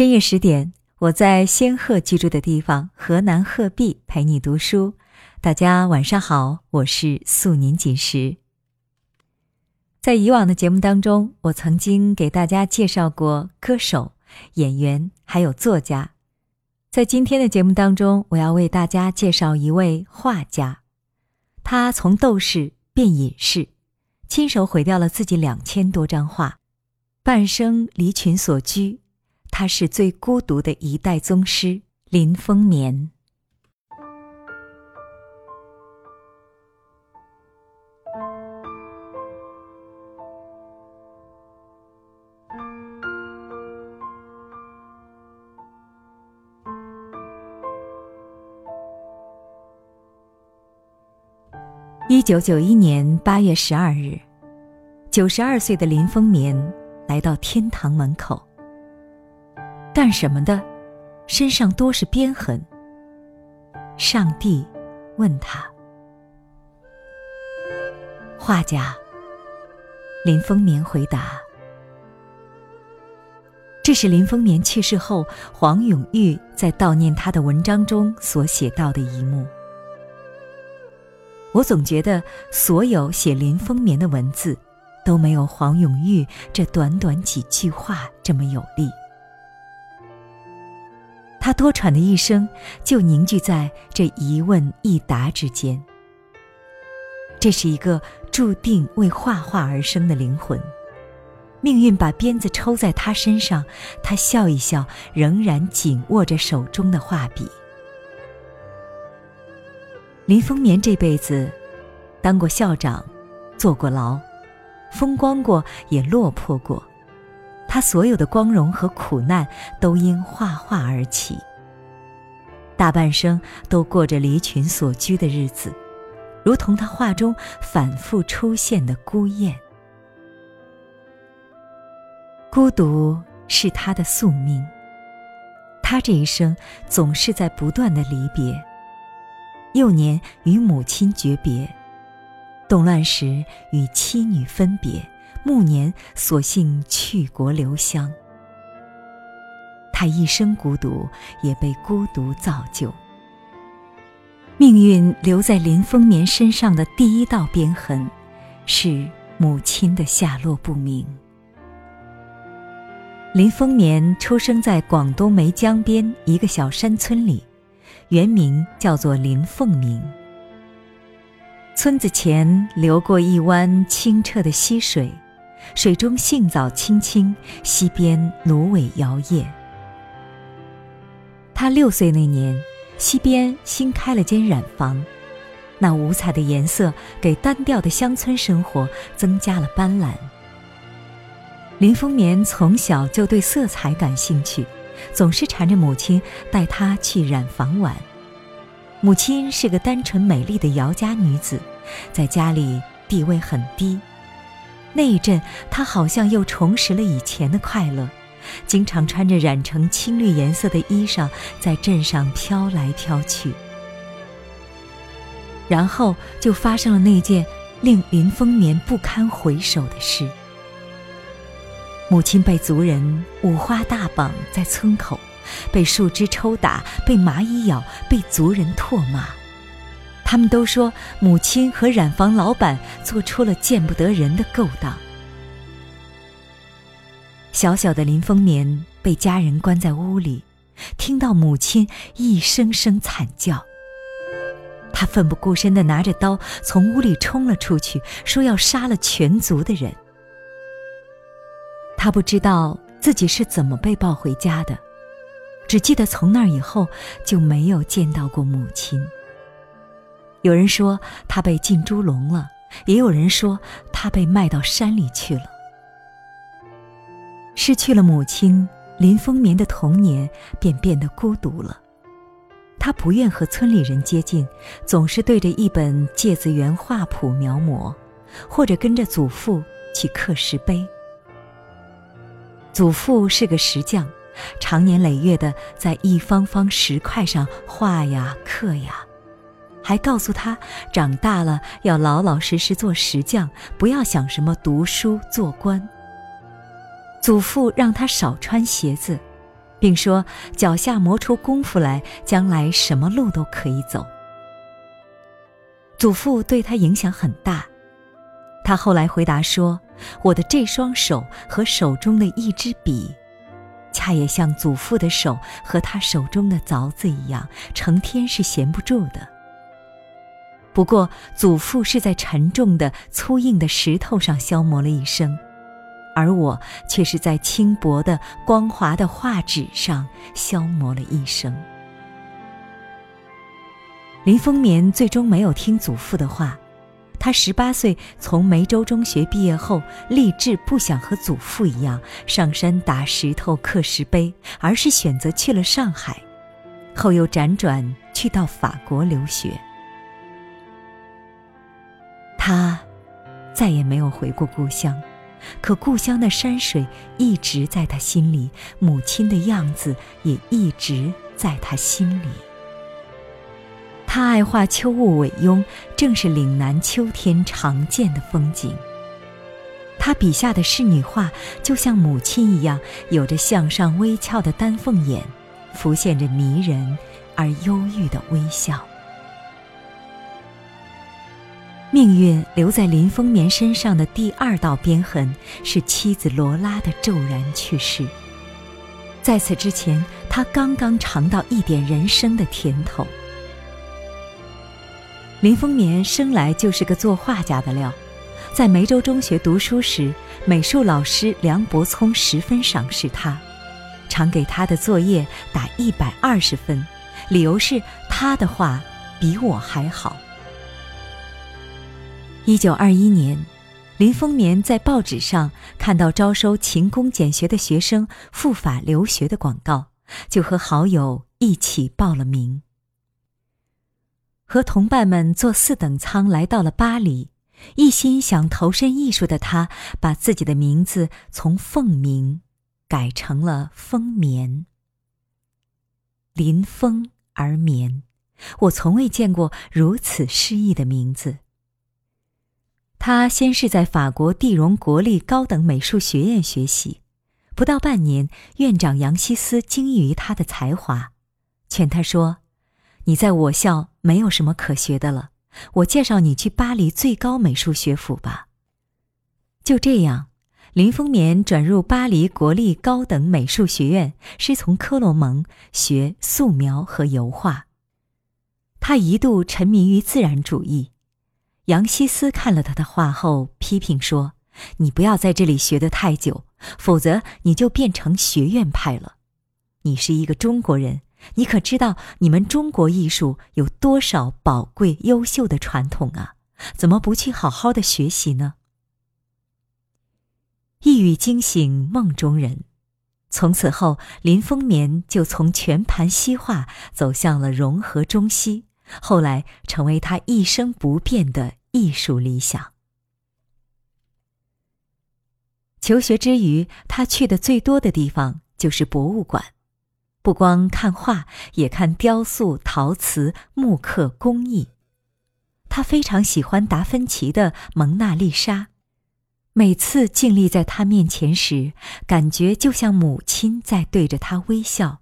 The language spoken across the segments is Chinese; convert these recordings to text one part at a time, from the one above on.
深夜十点，我在仙鹤居住的地方河南鹤壁陪你读书。大家晚上好，我是素年锦时。在以往的节目当中，我曾经给大家介绍过歌手、演员，还有作家。在今天的节目当中，我要为大家介绍一位画家。他从斗士变隐士，亲手毁掉了自己两千多张画，半生离群所居。他是最孤独的一代宗师林风眠。一九九一年八月十二日，九十二岁的林风眠来到天堂门口。干什么的？身上多是鞭痕。上帝问他：“画家。”林风眠回答：“这是林风眠去世后，黄永玉在悼念他的文章中所写到的一幕。我总觉得，所有写林风眠的文字，都没有黄永玉这短短几句话这么有力。”他多舛的一生，就凝聚在这一问一答之间。这是一个注定为画画而生的灵魂，命运把鞭子抽在他身上，他笑一笑，仍然紧握着手中的画笔。林风眠这辈子，当过校长，坐过牢，风光过，也落魄过。他所有的光荣和苦难都因画画而起。大半生都过着离群所居的日子，如同他画中反复出现的孤雁。孤独是他的宿命。他这一生总是在不断的离别。幼年与母亲诀别，动乱时与妻女分别。暮年，索性去国留乡。他一生孤独，也被孤独造就。命运留在林风眠身上的第一道鞭痕，是母亲的下落不明。林风眠出生在广东梅江边一个小山村里，原名叫做林凤鸣。村子前流过一湾清澈的溪水。水中杏藻青青，溪边芦苇摇曳。他六岁那年，溪边新开了间染坊，那五彩的颜色给单调的乡村生活增加了斑斓。林风眠从小就对色彩感兴趣，总是缠着母亲带他去染坊玩。母亲是个单纯美丽的姚家女子，在家里地位很低。那一阵，他好像又重拾了以前的快乐，经常穿着染成青绿颜色的衣裳，在镇上飘来飘去。然后就发生了那件令林风眠不堪回首的事：母亲被族人五花大绑在村口，被树枝抽打，被蚂蚁咬，被族人唾骂。他们都说，母亲和染坊老板做出了见不得人的勾当。小小的林风眠被家人关在屋里，听到母亲一声声惨叫，他奋不顾身地拿着刀从屋里冲了出去，说要杀了全族的人。他不知道自己是怎么被抱回家的，只记得从那以后就没有见到过母亲。有人说他被进猪笼了，也有人说他被卖到山里去了。失去了母亲，林风眠的童年便变得孤独了。他不愿和村里人接近，总是对着一本《芥子园画谱》描摹，或者跟着祖父去刻石碑。祖父是个石匠，常年累月的在一方方石块上画呀刻呀。还告诉他，长大了要老老实实做石匠，不要想什么读书做官。祖父让他少穿鞋子，并说脚下磨出功夫来，将来什么路都可以走。祖父对他影响很大。他后来回答说：“我的这双手和手中的一支笔，恰也像祖父的手和他手中的凿子一样，成天是闲不住的。不过，祖父是在沉重的、粗硬的石头上消磨了一生，而我却是在轻薄的、光滑的画纸上消磨了一生。”林风眠最终没有听祖父的话。他十八岁从梅州中学毕业后，立志不想和祖父一样上山打石头刻石碑，而是选择去了上海，后又辗转去到法国留学。他再也没有回过故乡，可故乡的山水一直在他心里，母亲的样子也一直在他心里。他爱画秋雾尾拥，正是岭南秋天常见的风景。他笔下的仕女画，就像母亲一样，有着向上微翘的丹凤眼，浮现着迷人而忧郁的微笑。命运留在林风眠身上的第二道鞭痕，是妻子罗拉的骤然去世。在此之前，他刚刚尝到一点人生的甜头。林风眠生来就是个做画家的料，在梅州中学读书时，美术老师梁伯聪十分赏识他，常给他的作业打一百二十分，理由是他的画比我还好。一九二一年，林风眠在报纸上看到招收勤工俭学的学生赴法留学的广告，就和好友一起报了名。和同伴们坐四等舱来到了巴黎，一心想投身艺术的他，把自己的名字从凤鸣改成了风眠。临风而眠，我从未见过如此诗意的名字。他先是在法国蒂荣国立高等美术学院学习，不到半年，院长杨希思惊异于他的才华，劝他说。你在我校没有什么可学的了，我介绍你去巴黎最高美术学府吧。就这样，林风眠转入巴黎国立高等美术学院，师从科罗蒙学素描和油画。他一度沉迷于自然主义。杨希思看了他的画后，批评说：“你不要在这里学得太久，否则你就变成学院派了。你是一个中国人。”你可知道你们中国艺术有多少宝贵优秀的传统啊？怎么不去好好的学习呢？一语惊醒梦中人，从此后林风眠就从全盘西化走向了融合中西，后来成为他一生不变的艺术理想。求学之余，他去的最多的地方就是博物馆。不光看画，也看雕塑、陶瓷、木刻工艺。他非常喜欢达芬奇的《蒙娜丽莎》，每次静立在他面前时，感觉就像母亲在对着他微笑，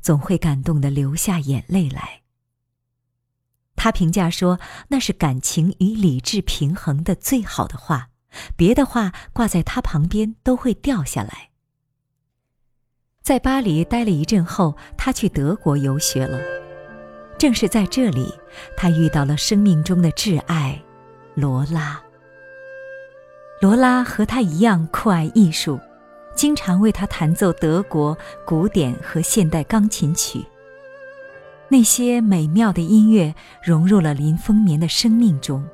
总会感动的流下眼泪来。他评价说：“那是感情与理智平衡的最好的画，别的画挂在他旁边都会掉下来。”在巴黎待了一阵后，他去德国游学了。正是在这里，他遇到了生命中的挚爱，罗拉。罗拉和他一样酷爱艺术，经常为他弹奏德国古典和现代钢琴曲。那些美妙的音乐融入了林风眠的生命中，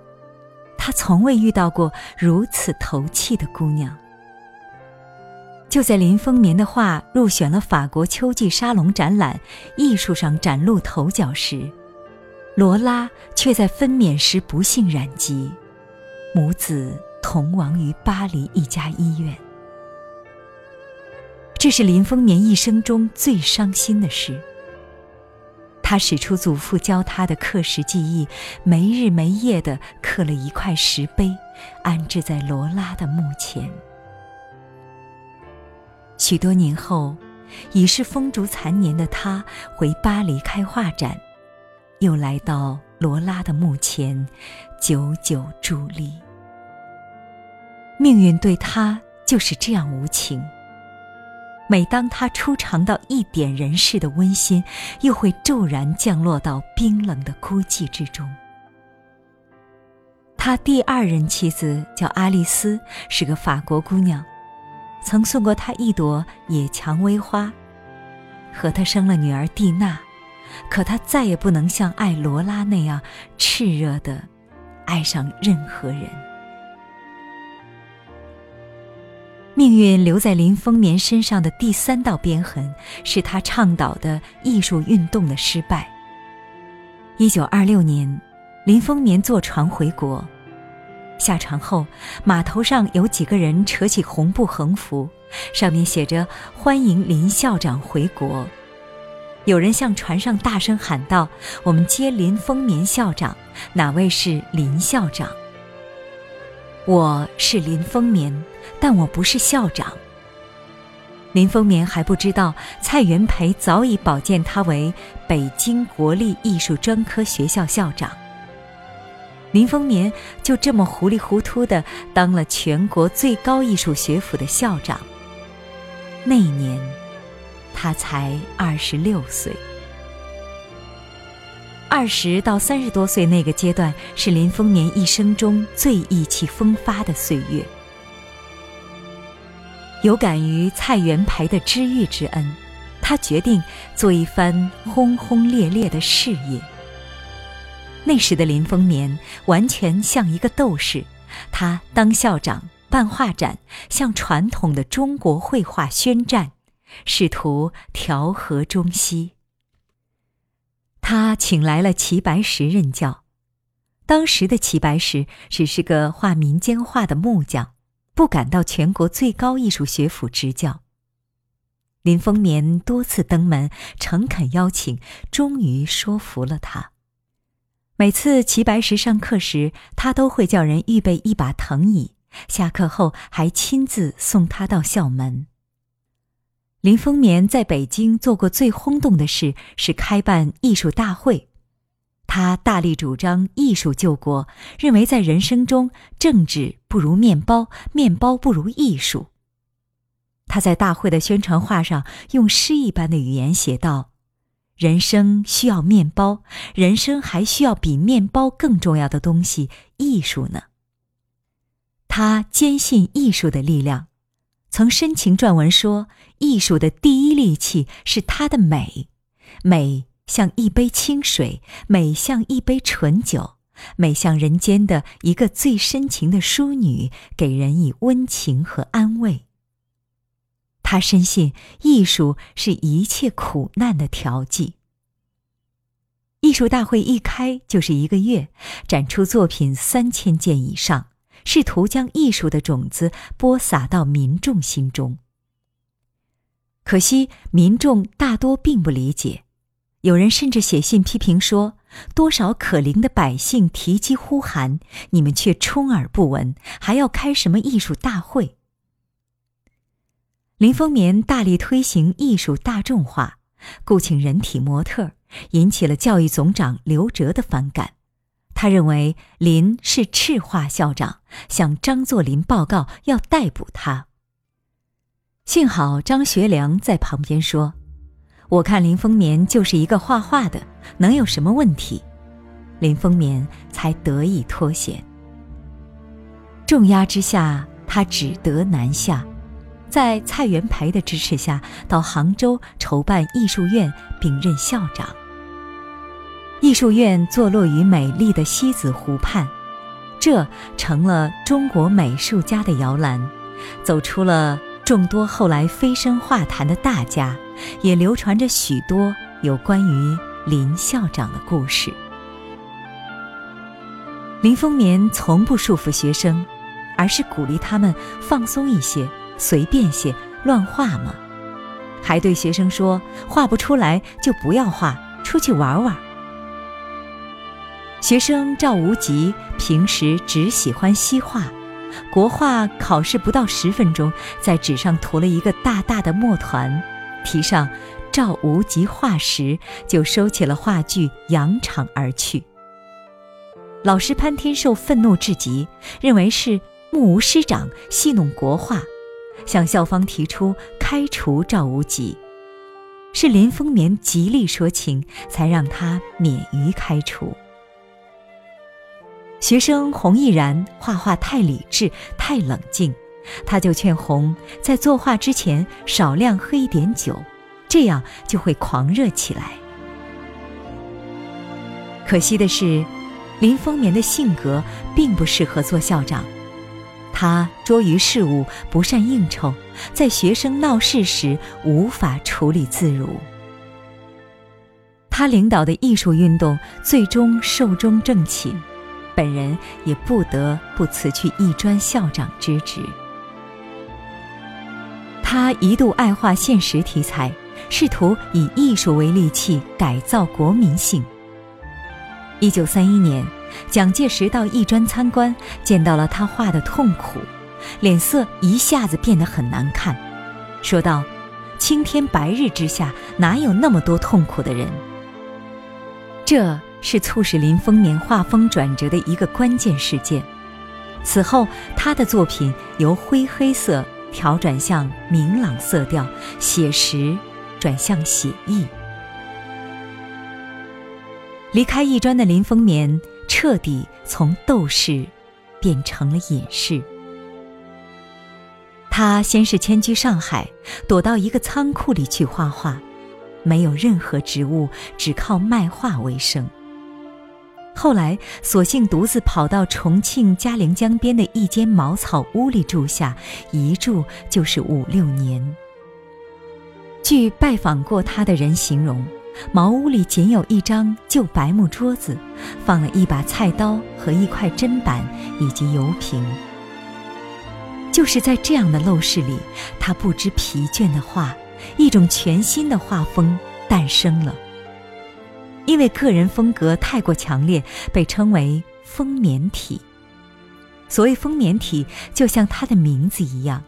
他从未遇到过如此投契的姑娘。就在林风眠的画入选了法国秋季沙龙展览，艺术上崭露头角时，罗拉却在分娩时不幸染疾，母子同亡于巴黎一家医院。这是林风眠一生中最伤心的事。他使出祖父教他的刻石技艺，没日没夜地刻了一块石碑，安置在罗拉的墓前。许多年后，已是风烛残年的他回巴黎开画展，又来到罗拉的墓前，久久伫立。命运对他就是这样无情。每当他初尝到一点人世的温馨，又会骤然降落到冰冷的孤寂之中。他第二任妻子叫阿丽丝，是个法国姑娘，曾送过他一朵野蔷薇花，和他生了女儿蒂娜。可他再也不能像爱罗拉那样炽热的爱上任何人。命运留在林风眠身上的第三道鞭痕，是他倡导的艺术运动的失败。一九二六年，林风眠坐船回国，下船后，码头上有几个人扯起红布横幅，上面写着“欢迎林校长回国”。有人向船上大声喊道：“我们接林风眠校长，哪位是林校长？”我是林风眠，但我不是校长。林风眠还不知道，蔡元培早已保荐他为北京国立艺术专科学校校长。林风眠就这么糊里糊涂的当了全国最高艺术学府的校长。那年，他才二十六岁。二十到三十多岁那个阶段是林风眠一生中最意气风发的岁月。有感于蔡元培的知遇之恩，他决定做一番轰轰烈烈的事业。那时的林风眠完全像一个斗士，他当校长、办画展，向传统的中国绘画宣战，试图调和中西。他请来了齐白石任教，当时的齐白石只是个画民间画的木匠，不敢到全国最高艺术学府执教。林风眠多次登门，诚恳邀请，终于说服了他。每次齐白石上课时，他都会叫人预备一把藤椅，下课后还亲自送他到校门。林风眠在北京做过最轰动的事是开办艺术大会，他大力主张艺术救国，认为在人生中政治不如面包，面包不如艺术。他在大会的宣传画上用诗一般的语言写道：“人生需要面包，人生还需要比面包更重要的东西——艺术呢。”他坚信艺术的力量。曾深情撰文说：“艺术的第一利器是它的美，美像一杯清水，美像一杯醇酒，美像人间的一个最深情的淑女，给人以温情和安慰。”他深信艺术是一切苦难的调剂。艺术大会一开就是一个月，展出作品三千件以上。试图将艺术的种子播撒到民众心中。可惜民众大多并不理解，有人甚至写信批评说：“多少可怜的百姓提机呼喊，你们却充耳不闻，还要开什么艺术大会？”林风眠大力推行艺术大众化，雇请人体模特，引起了教育总长刘哲的反感。他认为林是赤化校长，向张作霖报告要逮捕他。幸好张学良在旁边说：“我看林风眠就是一个画画的，能有什么问题？”林风眠才得以脱险。重压之下，他只得南下，在蔡元培的支持下，到杭州筹办艺术院，并任校长。艺术院坐落于美丽的西子湖畔，这成了中国美术家的摇篮，走出了众多后来飞升画坛的大家，也流传着许多有关于林校长的故事。林风眠从不束缚学生，而是鼓励他们放松一些，随便些，乱画嘛。还对学生说：“画不出来就不要画，出去玩玩。”学生赵无极平时只喜欢西画，国画考试不到十分钟，在纸上涂了一个大大的墨团，题上“赵无极画”时，就收起了画具，扬长而去。老师潘天寿愤怒至极，认为是目无师长戏弄国画，向校方提出开除赵无极。是林风眠极力说情，才让他免于开除。学生洪毅然画画太理智、太冷静，他就劝洪在作画之前少量喝一点酒，这样就会狂热起来。可惜的是，林风眠的性格并不适合做校长，他拙于事务，不善应酬，在学生闹事时无法处理自如。他领导的艺术运动最终寿终正寝。本人也不得不辞去艺专校长之职。他一度爱画现实题材，试图以艺术为利器改造国民性。一九三一年，蒋介石到艺专参观，见到了他画的痛苦，脸色一下子变得很难看，说道：“青天白日之下，哪有那么多痛苦的人？”这。是促使林风眠画风转折的一个关键事件。此后，他的作品由灰黑色调转向明朗色调，写实转向写意。离开艺专的林风眠，彻底从斗士变成了隐士。他先是迁居上海，躲到一个仓库里去画画，没有任何职务，只靠卖画为生。后来，索性独自跑到重庆嘉陵江边的一间茅草屋里住下，一住就是五六年。据拜访过他的人形容，茅屋里仅有一张旧白木桌子，放了一把菜刀和一块砧板以及油瓶。就是在这样的陋室里，他不知疲倦地画，一种全新的画风诞生了。因为个人风格太过强烈，被称为“丰眠体”。所谓“丰眠体”，就像他的名字一样，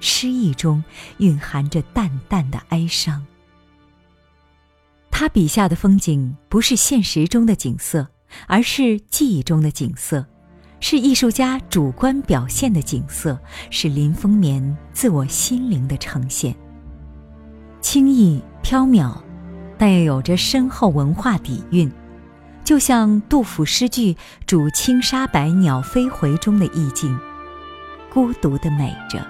诗意中蕴含着淡淡的哀伤。他笔下的风景不是现实中的景色，而是记忆中的景色，是艺术家主观表现的景色，是林风眠自我心灵的呈现。轻易飘渺。但又有着深厚文化底蕴，就像杜甫诗句“主青纱白鸟飞回”中的意境，孤独的美着。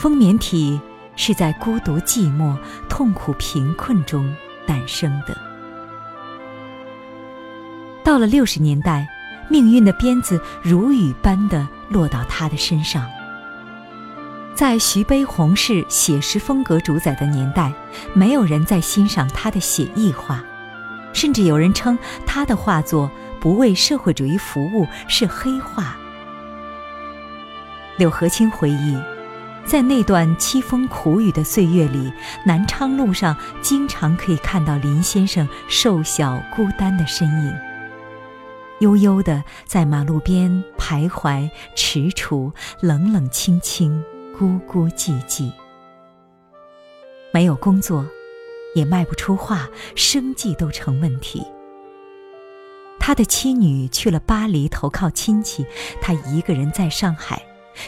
丰棉体是在孤独、寂寞、痛苦、贫困中诞生的。到了六十年代，命运的鞭子如雨般的落到他的身上。在徐悲鸿式写实风格主宰的年代，没有人在欣赏他的写意画，甚至有人称他的画作不为社会主义服务，是黑画。柳和清回忆，在那段凄风苦雨的岁月里，南昌路上经常可以看到林先生瘦小孤单的身影，悠悠地在马路边徘徊踟蹰，冷冷清清。孤孤寂寂，没有工作，也卖不出画，生计都成问题。他的妻女去了巴黎投靠亲戚，他一个人在上海，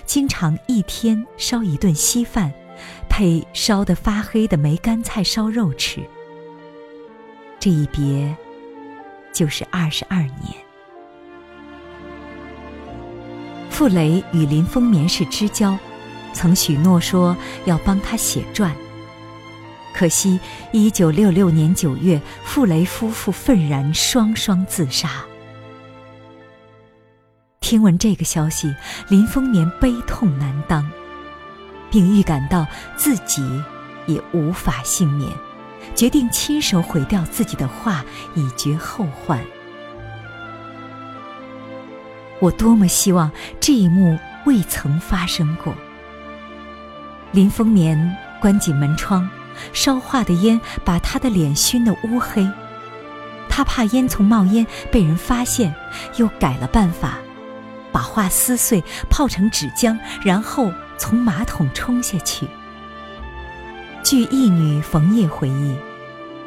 经常一天烧一顿稀饭，配烧得发黑的梅干菜烧肉吃。这一别，就是二十二年。傅雷与林风眠是知交。曾许诺说要帮他写传，可惜一九六六年九月，傅雷夫妇愤然双双自杀。听闻这个消息，林风眠悲痛难当，并预感到自己也无法幸免，决定亲手毁掉自己的画，以绝后患。我多么希望这一幕未曾发生过。林风眠关紧门窗，烧化的烟把他的脸熏得乌黑。他怕烟囱冒烟被人发现，又改了办法，把画撕碎泡成纸浆，然后从马桶冲下去。据义女冯叶回忆，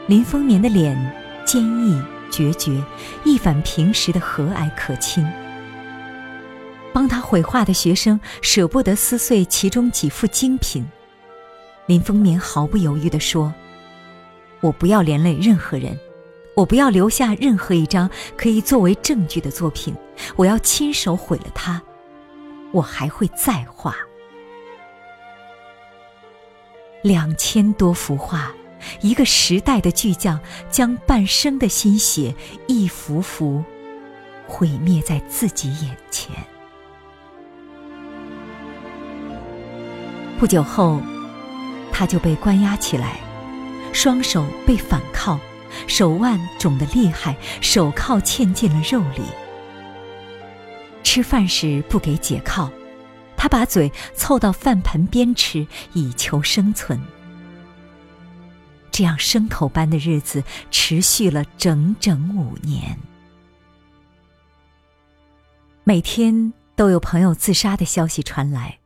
林风眠的脸坚毅决绝，一反平时的和蔼可亲。帮他绘画的学生舍不得撕碎其中几幅精品，林风眠毫不犹豫地说：“我不要连累任何人，我不要留下任何一张可以作为证据的作品，我要亲手毁了它，我还会再画。”两千多幅画，一个时代的巨匠将半生的心血一幅幅毁灭在自己眼前。不久后，他就被关押起来，双手被反铐，手腕肿得厉害，手铐嵌进了肉里。吃饭时不给解铐。他把嘴凑到饭盆边吃，以求生存。这样牲口般的日子持续了整整五年。每天都有朋友自杀的消息传来，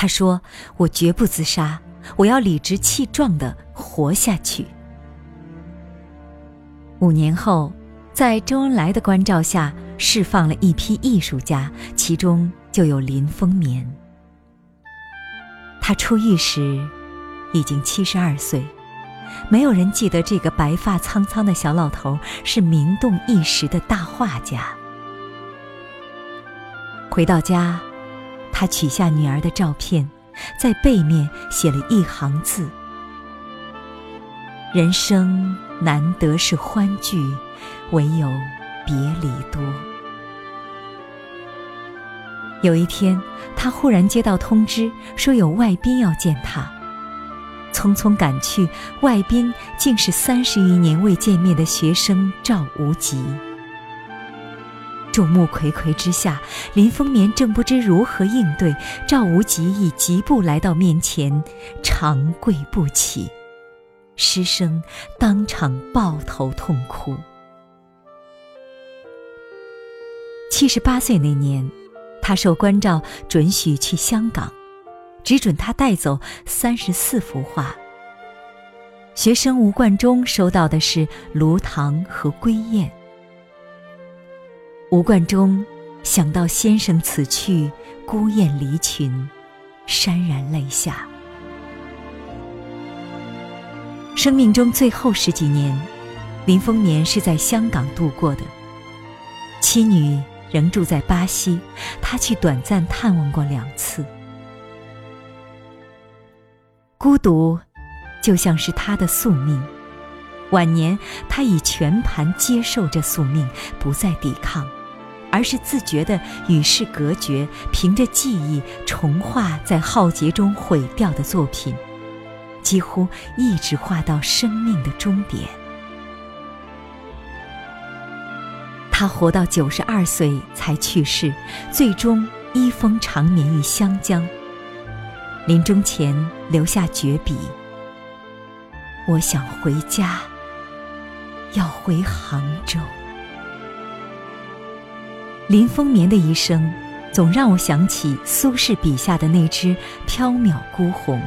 他说：“我绝不自杀，我要理直气壮的活下去。”五年后，在周恩来的关照下，释放了一批艺术家，其中。就有林风眠。他出狱时已经七十二岁，没有人记得这个白发苍苍的小老头是名动一时的大画家。回到家，他取下女儿的照片，在背面写了一行字：“人生难得是欢聚，唯有别离多。”有一天，他忽然接到通知，说有外宾要见他。匆匆赶去，外宾竟是三十余年未见面的学生赵无极。众目睽睽之下，林风眠正不知如何应对，赵无极已疾步来到面前，长跪不起，师生当场抱头痛哭。七十八岁那年。他受关照，准许去香港，只准他带走三十四幅画。学生吴冠中收到的是卢唐和归雁。吴冠中想到先生此去，孤雁离群，潸然泪下。生命中最后十几年，林风眠是在香港度过的，妻女。仍住在巴西，他去短暂探望过两次。孤独，就像是他的宿命。晚年，他已全盘接受这宿命，不再抵抗，而是自觉地与世隔绝，凭着记忆重画在浩劫中毁掉的作品，几乎一直画到生命的终点。他活到九十二岁才去世，最终一封长眠于湘江。临终前留下绝笔：“我想回家，要回杭州。”林风眠的一生，总让我想起苏轼笔下的那只缥缈孤鸿，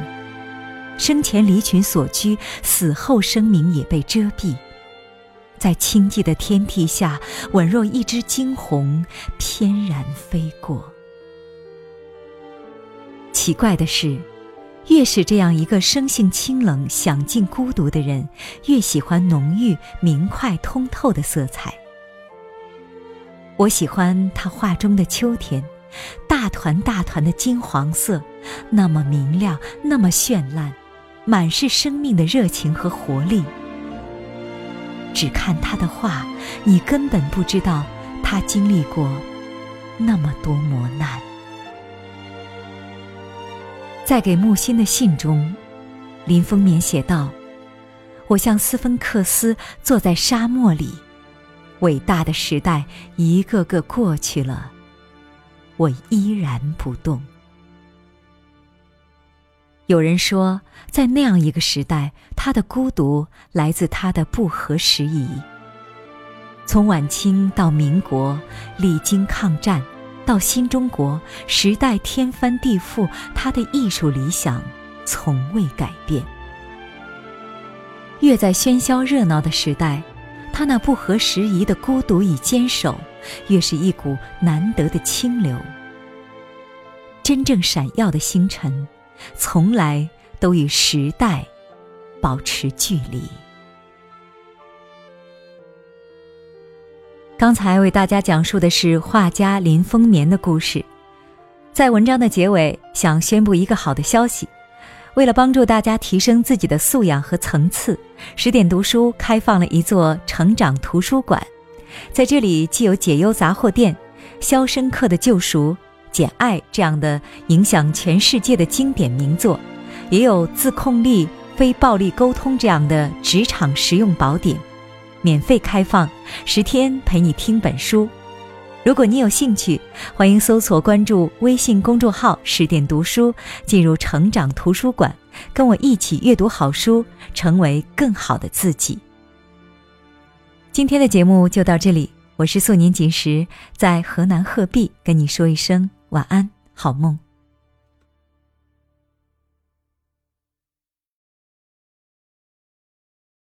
生前离群所居，死后声名也被遮蔽。在清寂的天地下，宛若一只惊鸿翩然飞过。奇怪的是，越是这样一个生性清冷、享尽孤独的人，越喜欢浓郁、明快、通透的色彩。我喜欢他画中的秋天，大团大团的金黄色，那么明亮，那么绚烂，满是生命的热情和活力。只看他的画，你根本不知道他经历过那么多磨难。在给木心的信中，林风眠写道：“我像斯芬克斯坐在沙漠里，伟大的时代一个个过去了，我依然不动。”有人说，在那样一个时代，他的孤独来自他的不合时宜。从晚清到民国，历经抗战，到新中国，时代天翻地覆，他的艺术理想从未改变。越在喧嚣热闹的时代，他那不合时宜的孤独与坚守，越是一股难得的清流。真正闪耀的星辰，从来都与时代保持距离。刚才为大家讲述的是画家林风眠的故事，在文章的结尾，想宣布一个好的消息。为了帮助大家提升自己的素养和层次，十点读书开放了一座成长图书馆。在这里，既有解忧杂货店、《肖申克的救赎》、《简爱》这样的影响全世界的经典名作，也有自控力、非暴力沟通这样的职场实用宝典，免费开放，十天陪你听本书。如果你有兴趣，欢迎搜索关注微信公众号“十点读书”，进入成长图书馆，跟我一起阅读好书，成为更好的自己。今天的节目就到这里，我是素年锦时，在河南鹤壁跟你说一声晚安，好梦。